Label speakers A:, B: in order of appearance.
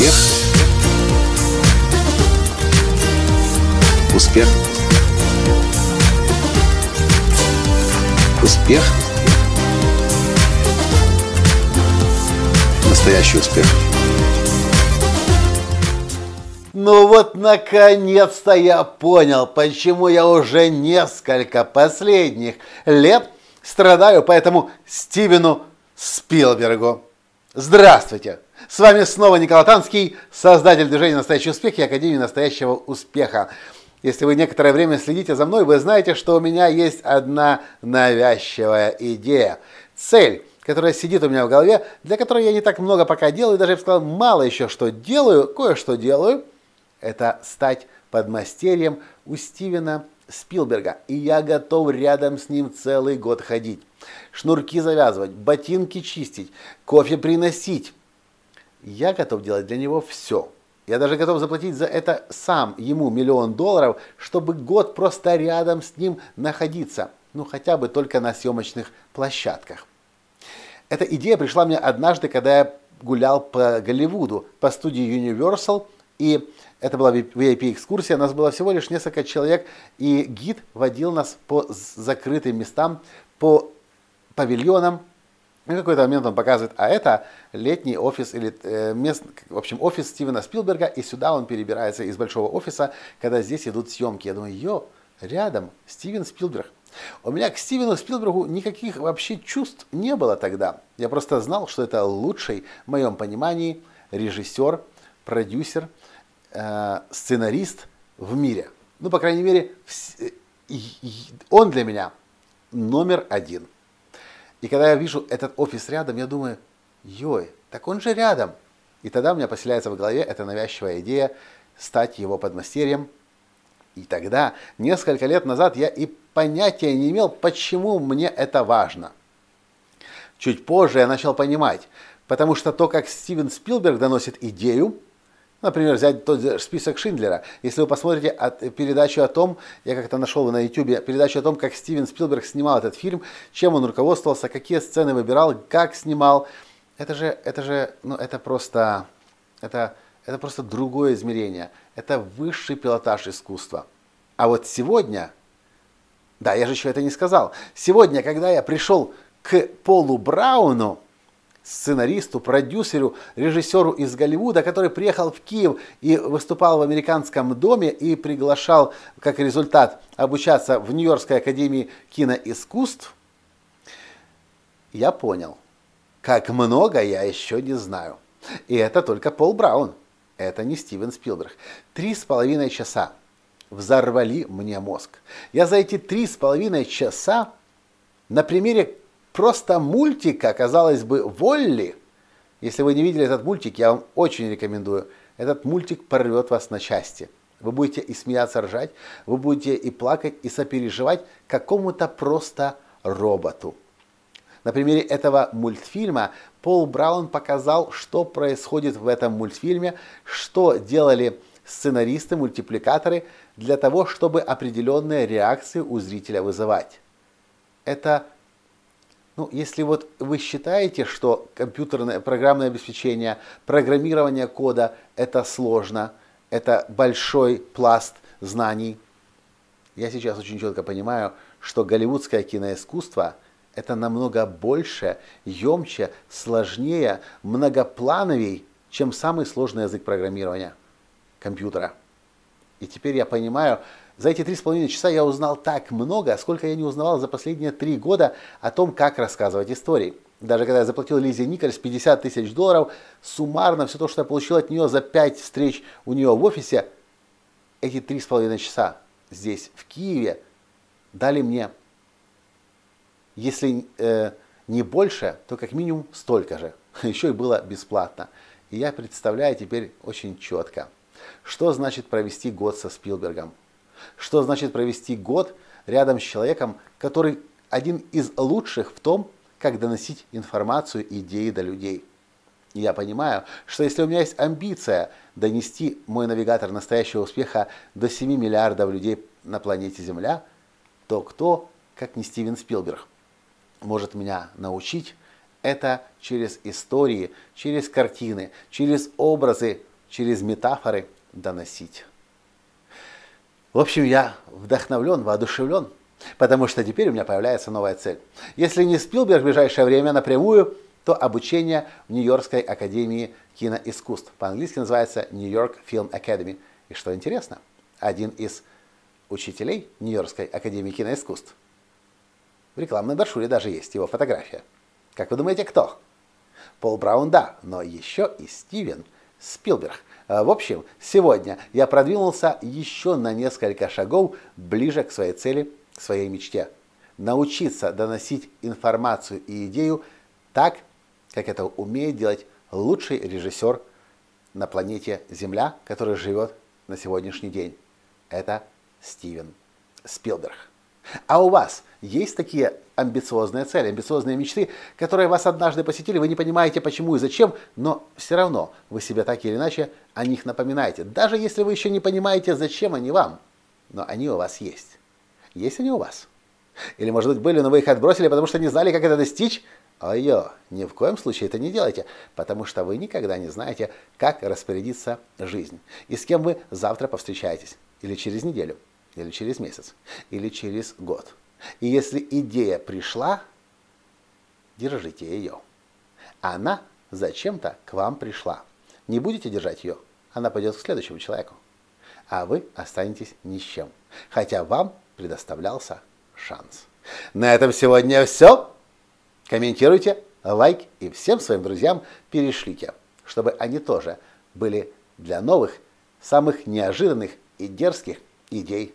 A: Успех. Успех. Успех. Настоящий успех.
B: Ну вот наконец-то я понял, почему я уже несколько последних лет страдаю по этому Стивену Спилбергу. Здравствуйте! С вами снова Николай Танский, создатель движения «Настоящий успех» и Академии «Настоящего успеха». Если вы некоторое время следите за мной, вы знаете, что у меня есть одна навязчивая идея. Цель, которая сидит у меня в голове, для которой я не так много пока делаю, даже я бы сказал, мало еще что делаю, кое-что делаю, это стать подмастерьем у Стивена Спилберга. И я готов рядом с ним целый год ходить. Шнурки завязывать, ботинки чистить, кофе приносить. Я готов делать для него все. Я даже готов заплатить за это сам ему миллион долларов, чтобы год просто рядом с ним находиться. Ну, хотя бы только на съемочных площадках. Эта идея пришла мне однажды, когда я гулял по Голливуду, по студии Universal, и это была VIP-экскурсия, нас было всего лишь несколько человек, и гид водил нас по закрытым местам, по павильонам. И в какой-то момент он показывает, а это летний офис или э, мест, в общем, офис Стивена Спилберга, и сюда он перебирается из большого офиса, когда здесь идут съемки. Я думаю, йо, рядом Стивен Спилберг. У меня к Стивену Спилбергу никаких вообще чувств не было тогда. Я просто знал, что это лучший, в моем понимании, режиссер, продюсер, э, сценарист в мире. Ну, по крайней мере, он для меня номер один. И когда я вижу этот офис рядом, я думаю, йой, так он же рядом. И тогда у меня поселяется в голове эта навязчивая идея стать его подмастерьем. И тогда, несколько лет назад, я и понятия не имел, почему мне это важно. Чуть позже я начал понимать, потому что то, как Стивен Спилберг доносит идею, Например, взять тот список Шиндлера. Если вы посмотрите от, передачу о том, я как-то нашел на YouTube, передачу о том, как Стивен Спилберг снимал этот фильм, чем он руководствовался, какие сцены выбирал, как снимал. Это же, это же, ну это просто, это, это просто другое измерение. Это высший пилотаж искусства. А вот сегодня, да, я же еще это не сказал, сегодня, когда я пришел к Полу Брауну, сценаристу, продюсеру, режиссеру из Голливуда, который приехал в Киев и выступал в американском доме и приглашал, как результат, обучаться в Нью-Йоркской академии киноискусств, я понял, как много я еще не знаю. И это только Пол Браун. Это не Стивен Спилберг. Три с половиной часа взорвали мне мозг. Я за эти три с половиной часа на примере просто мультика, казалось бы, Волли. Если вы не видели этот мультик, я вам очень рекомендую. Этот мультик порвет вас на части. Вы будете и смеяться, ржать, вы будете и плакать, и сопереживать какому-то просто роботу. На примере этого мультфильма Пол Браун показал, что происходит в этом мультфильме, что делали сценаристы, мультипликаторы для того, чтобы определенные реакции у зрителя вызывать. Это ну, если вот вы считаете, что компьютерное программное обеспечение, программирование кода – это сложно, это большой пласт знаний, я сейчас очень четко понимаю, что голливудское киноискусство – это намного больше, емче, сложнее, многоплановей, чем самый сложный язык программирования компьютера. И теперь я понимаю, за эти три с половиной часа я узнал так много, сколько я не узнавал за последние три года о том, как рассказывать истории. Даже когда я заплатил Лизе Никольс 50 тысяч долларов, суммарно все то, что я получил от нее за пять встреч у нее в офисе, эти три с половиной часа здесь, в Киеве, дали мне, если э, не больше, то как минимум столько же. Еще и было бесплатно. И я представляю теперь очень четко, что значит провести год со Спилбергом. Что значит провести год рядом с человеком, который один из лучших в том, как доносить информацию, идеи до людей. И я понимаю, что если у меня есть амбиция донести мой навигатор настоящего успеха до 7 миллиардов людей на планете Земля, то кто, как не Стивен Спилберг, может меня научить это через истории, через картины, через образы через метафоры доносить. В общем, я вдохновлен, воодушевлен, потому что теперь у меня появляется новая цель. Если не Спилберг в ближайшее время напрямую, то обучение в Нью-Йоркской академии киноискусств. По-английски называется New York Film Academy. И что интересно, один из учителей Нью-Йоркской академии киноискусств в рекламной брошюре даже есть его фотография. Как вы думаете, кто? Пол Браун, да, но еще и Стивен Спилберг. А, в общем, сегодня я продвинулся еще на несколько шагов ближе к своей цели, к своей мечте. Научиться доносить информацию и идею так, как это умеет делать лучший режиссер на планете Земля, который живет на сегодняшний день. Это Стивен Спилберг. А у вас есть такие амбициозные цели, амбициозные мечты, которые вас однажды посетили, вы не понимаете почему и зачем, но все равно вы себе так или иначе о них напоминаете. Даже если вы еще не понимаете, зачем они вам, но они у вас есть. Есть они у вас? Или, может быть, были, но вы их отбросили, потому что не знали, как это достичь? Ой-ё, ни в коем случае это не делайте, потому что вы никогда не знаете, как распорядиться жизнь и с кем вы завтра повстречаетесь или через неделю или через месяц, или через год. И если идея пришла, держите ее. Она зачем-то к вам пришла. Не будете держать ее, она пойдет к следующему человеку. А вы останетесь ни с чем. Хотя вам предоставлялся шанс. На этом сегодня все. Комментируйте, лайк и всем своим друзьям перешлите, чтобы они тоже были для новых, самых неожиданных и дерзких идей